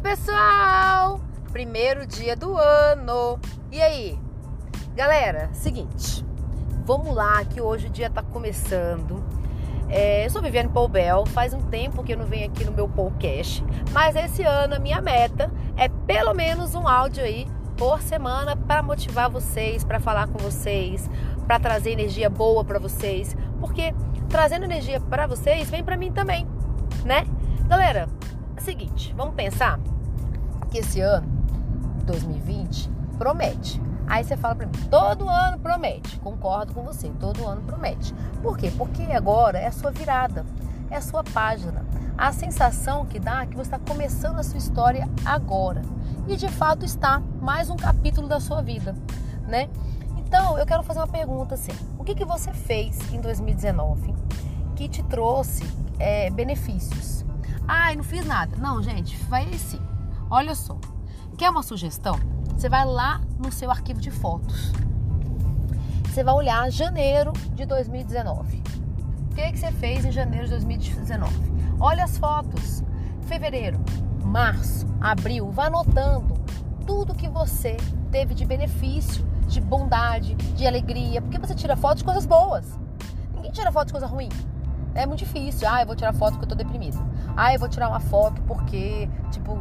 pessoal! Primeiro dia do ano. E aí? Galera, seguinte. Vamos lá que hoje o dia tá começando. É, eu sou Viviane Poubel, faz um tempo que eu não venho aqui no meu podcast, mas esse ano a minha meta é pelo menos um áudio aí por semana para motivar vocês, para falar com vocês, para trazer energia boa para vocês, porque trazendo energia para vocês vem para mim também, né? Galera, seguinte, vamos pensar que esse ano, 2020, promete. Aí você fala para mim, todo ano promete. Concordo com você, todo ano promete. Por quê? Porque agora é a sua virada, é a sua página. A sensação que dá é que você está começando a sua história agora. E de fato está mais um capítulo da sua vida, né? Então eu quero fazer uma pergunta assim: o que, que você fez em 2019 que te trouxe é, benefícios? Ai, não fiz nada. Não, gente, faz sim. Olha só. Quer uma sugestão? Você vai lá no seu arquivo de fotos. Você vai olhar janeiro de 2019. O que, que você fez em janeiro de 2019? Olha as fotos. Fevereiro, março, abril. Vá anotando tudo que você teve de benefício, de bondade, de alegria. Porque você tira foto de coisas boas. Ninguém tira foto de coisa ruim. É muito difícil. Ah, eu vou tirar foto porque eu tô deprimida. Ah, eu vou tirar uma foto porque, tipo,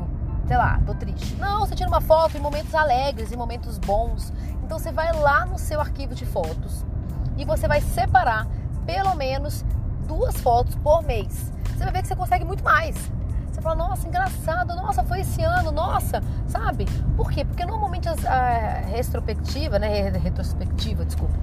sei lá, tô triste. Não, você tira uma foto em momentos alegres, em momentos bons. Então você vai lá no seu arquivo de fotos e você vai separar pelo menos duas fotos por mês. Você vai ver que você consegue muito mais. Você fala, nossa, engraçado, nossa, foi esse ano, nossa, sabe? Por quê? Porque normalmente a, retrospectiva, né? Retrospectiva, desculpa,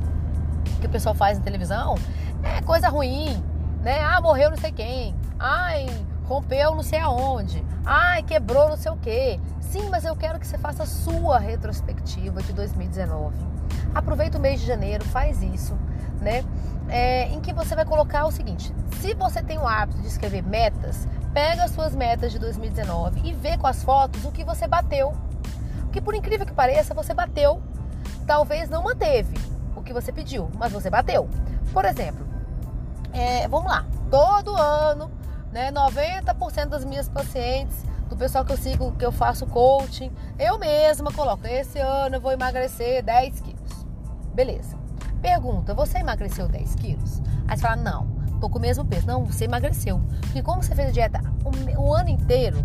que o pessoal faz na televisão é coisa ruim, né? Ah, morreu não sei quem. Ai, rompeu não sei aonde. Ai, quebrou não sei o quê. Sim, mas eu quero que você faça a sua retrospectiva de 2019. Aproveita o mês de janeiro, faz isso, né? É, em que você vai colocar o seguinte: se você tem o hábito de escrever metas, pega as suas metas de 2019 e vê com as fotos o que você bateu. Porque por incrível que pareça, você bateu, talvez não manteve o que você pediu, mas você bateu. Por exemplo, é, vamos lá, todo ano, né, 90% das minhas pacientes, do pessoal que eu sigo, que eu faço coaching, eu mesma coloco, esse ano eu vou emagrecer 10 quilos. Beleza. Pergunta, você emagreceu 10 quilos? Aí você fala, não, tô com o mesmo peso. Não, você emagreceu. Porque como você fez a dieta o, o ano inteiro,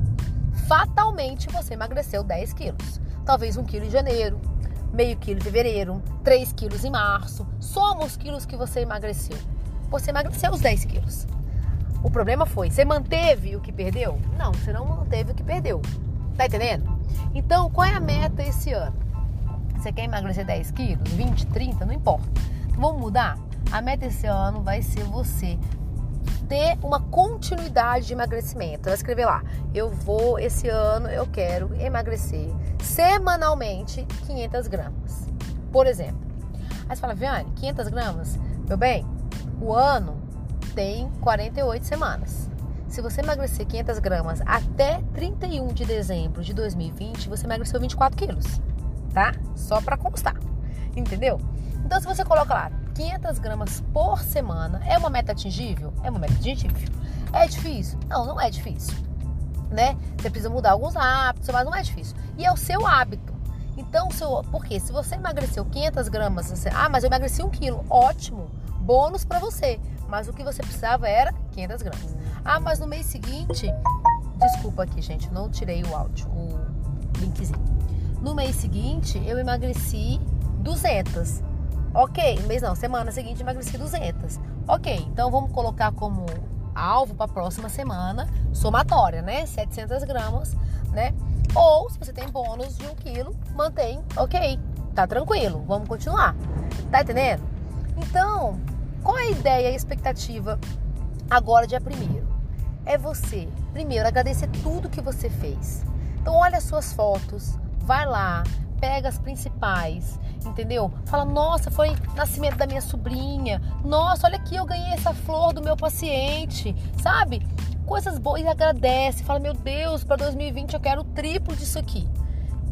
fatalmente você emagreceu 10 quilos. Talvez um quilo em janeiro, meio quilo em fevereiro, 3 quilos em março. Soma os quilos que você emagreceu você emagreceu os 10 quilos. O problema foi, você manteve o que perdeu? Não, você não manteve o que perdeu. Tá entendendo? Então, qual é a meta esse ano? Você quer emagrecer 10 quilos, 20, 30, não importa. Vamos mudar? A meta esse ano vai ser você ter uma continuidade de emagrecimento. Vai escrever lá, eu vou, esse ano eu quero emagrecer semanalmente 500 gramas. Por exemplo. Aí você fala, Viane, 500 gramas? Meu bem, o ano tem 48 semanas. Se você emagrecer 500 gramas até 31 de dezembro de 2020, você emagreceu 24 quilos, tá? Só para constar, entendeu? Então, se você coloca lá 500 gramas por semana, é uma meta atingível? É uma meta atingível. É difícil? Não, não é difícil, né? Você precisa mudar alguns hábitos, mas não é difícil. E é o seu hábito. Então, seu, porque se você emagreceu 500 gramas, você, ah, mas eu emagreci um quilo, ótimo bônus para você. Mas o que você precisava era 500 gramas. Ah, mas no mês seguinte, desculpa aqui, gente, não tirei o áudio, o linkzinho. No mês seguinte, eu emagreci 200. Ok, mês não, semana seguinte emagreci 200. Ok, então vamos colocar como alvo para a próxima semana, somatória, né? 700 gramas, né? Ou se você tem bônus de 1 quilo, mantém, ok, tá tranquilo, vamos continuar. Tá entendendo? Então, qual é a ideia e a expectativa agora, dia primeiro? É você, primeiro, agradecer tudo que você fez. Então, olha as suas fotos, vai lá, pega as principais, entendeu? Fala, nossa, foi nascimento da minha sobrinha. Nossa, olha aqui, eu ganhei essa flor do meu paciente, sabe? Coisas boas e agradece. Fala, meu Deus, para 2020 eu quero o triplo disso aqui.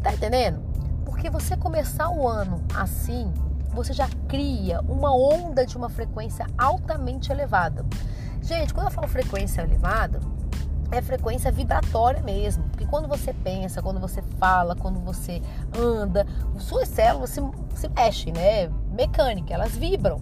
Tá entendendo? Porque você começar o ano assim, você já cria uma onda de uma frequência altamente elevada. Gente, quando eu falo frequência elevada, é frequência vibratória mesmo. Porque quando você pensa, quando você fala, quando você anda, suas células se, se mexem, né? Mecânica, elas vibram.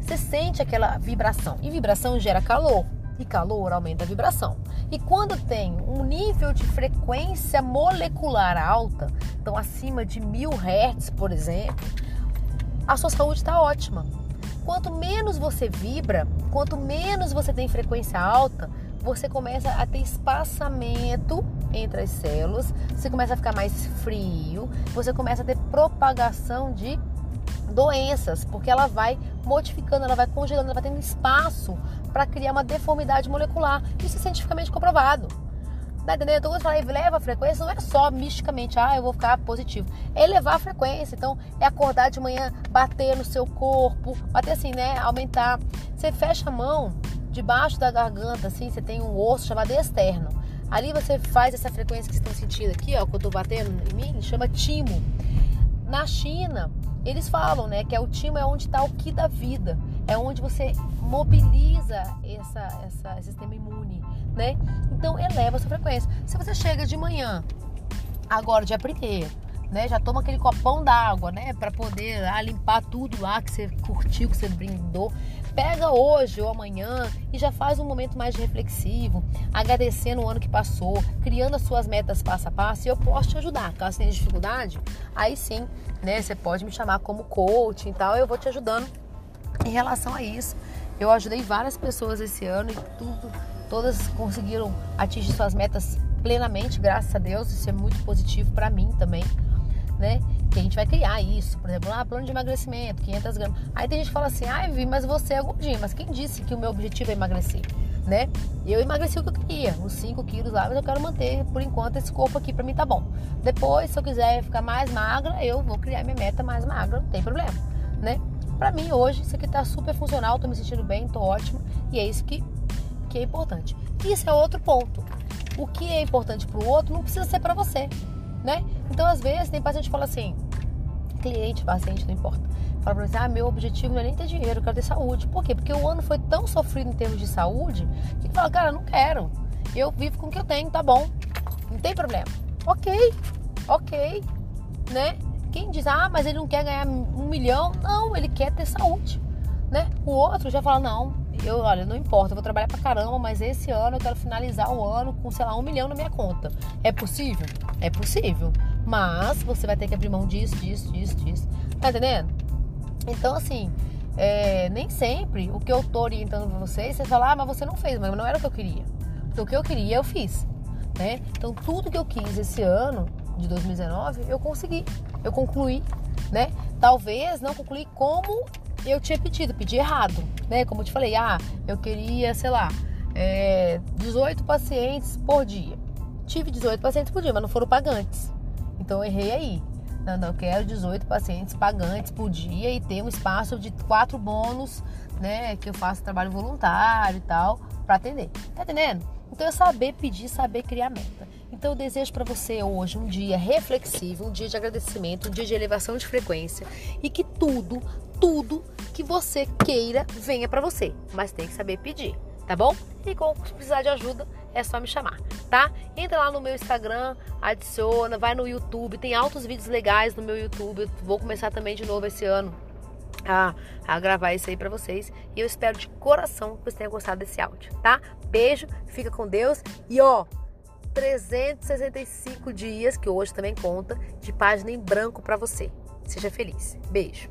Você sente aquela vibração. E vibração gera calor. E calor aumenta a vibração. E quando tem um nível de frequência molecular alta, então acima de mil hertz, por exemplo, a sua saúde está ótima. Quanto menos você vibra, quanto menos você tem frequência alta, você começa a ter espaçamento entre as células, você começa a ficar mais frio, você começa a ter propagação de doenças, porque ela vai modificando, ela vai congelando, ela vai tendo espaço para criar uma deformidade molecular. Isso é cientificamente comprovado. Tá entendendo? Então, quando eu falei eleva a frequência, não é só misticamente, ah, eu vou ficar positivo. É elevar a frequência. Então, é acordar de manhã, bater no seu corpo, bater assim, né? Aumentar. Você fecha a mão debaixo da garganta, assim, você tem um osso chamado externo. Ali você faz essa frequência que vocês estão sentindo aqui, ó, que eu tô batendo em mim, chama timo. Na China, eles falam, né, que é o timo é onde está o que da vida, é onde você mobiliza essa, essa, esse sistema imune, né? Então eleva a sua frequência. Se você chega de manhã, agora dia primeiro, né, já toma aquele copão d'água, né, para poder ah, limpar tudo lá que você curtiu, que você brindou. Pega hoje ou amanhã e já faz um momento mais reflexivo, agradecendo o ano que passou, criando as suas metas passo a passo e eu posso te ajudar. Caso tenha dificuldade, aí sim, né, você pode me chamar como coach e tal, eu vou te ajudando em relação a isso. Eu ajudei várias pessoas esse ano e tudo, todas conseguiram atingir suas metas plenamente, graças a Deus. Isso é muito positivo para mim também, né? que a gente vai criar isso, por exemplo, ah, plano de emagrecimento, 500 gramas. Aí tem gente que fala assim, ai, Vi, mas você é gordinho. Mas quem disse que o meu objetivo é emagrecer? Né? Eu emagreci o que eu queria, os 5 quilos lá, mas eu quero manter por enquanto esse corpo aqui pra mim tá bom. Depois, se eu quiser ficar mais magra, eu vou criar minha meta mais magra, não tem problema, né? Pra mim hoje, isso aqui tá super funcional, tô me sentindo bem, tô ótima e é isso que, que é importante. Isso é outro ponto. O que é importante pro outro não precisa ser para você né? Então, às vezes, tem paciente que fala assim, cliente, paciente, não importa. Fala pra você, ah, meu objetivo não é nem ter dinheiro, eu quero ter saúde. Por quê? Porque o ano foi tão sofrido em termos de saúde, que fala, cara, não quero. Eu vivo com o que eu tenho, tá bom. Não tem problema. Ok, ok, né? Quem diz, ah, mas ele não quer ganhar um milhão, não, ele quer ter saúde, né? O outro já fala, não, eu, olha, não importa, eu vou trabalhar pra caramba, mas esse ano eu quero finalizar o ano com, sei lá, um milhão na minha conta. É possível? É possível. Mas você vai ter que abrir mão disso, disso, disso, disso. Tá entendendo? Então, assim, é, nem sempre o que eu tô orientando pra vocês, você fala, ah, mas você não fez, mas não era o que eu queria. O que eu queria, eu fiz. Né? Então, tudo que eu quis esse ano, de 2019, eu consegui. Eu concluí, né? Talvez não concluí como eu tinha pedido, pedi errado, né? Como eu te falei, ah, eu queria, sei lá, é, 18 pacientes por dia. Tive 18 pacientes por dia, mas não foram pagantes. Então eu errei aí. Não, não, eu quero 18 pacientes pagantes por dia e ter um espaço de quatro bônus, né? Que eu faço trabalho voluntário e tal, para atender. Tá entendendo? Então é saber pedir, saber criar meta. Então eu desejo para você hoje um dia reflexivo, um dia de agradecimento, um dia de elevação de frequência e que tudo, tudo que você queira venha para você, mas tem que saber pedir, tá bom? E com precisar de ajuda, é só me chamar, tá? Entra lá no meu Instagram, adiciona, vai no YouTube, tem altos vídeos legais no meu YouTube. Eu vou começar também de novo esse ano a, a gravar isso aí para vocês. E eu espero de coração que vocês tenham gostado desse áudio, tá? Beijo, fica com Deus e ó, 365 dias, que hoje também conta, de página em branco para você. Seja feliz. Beijo.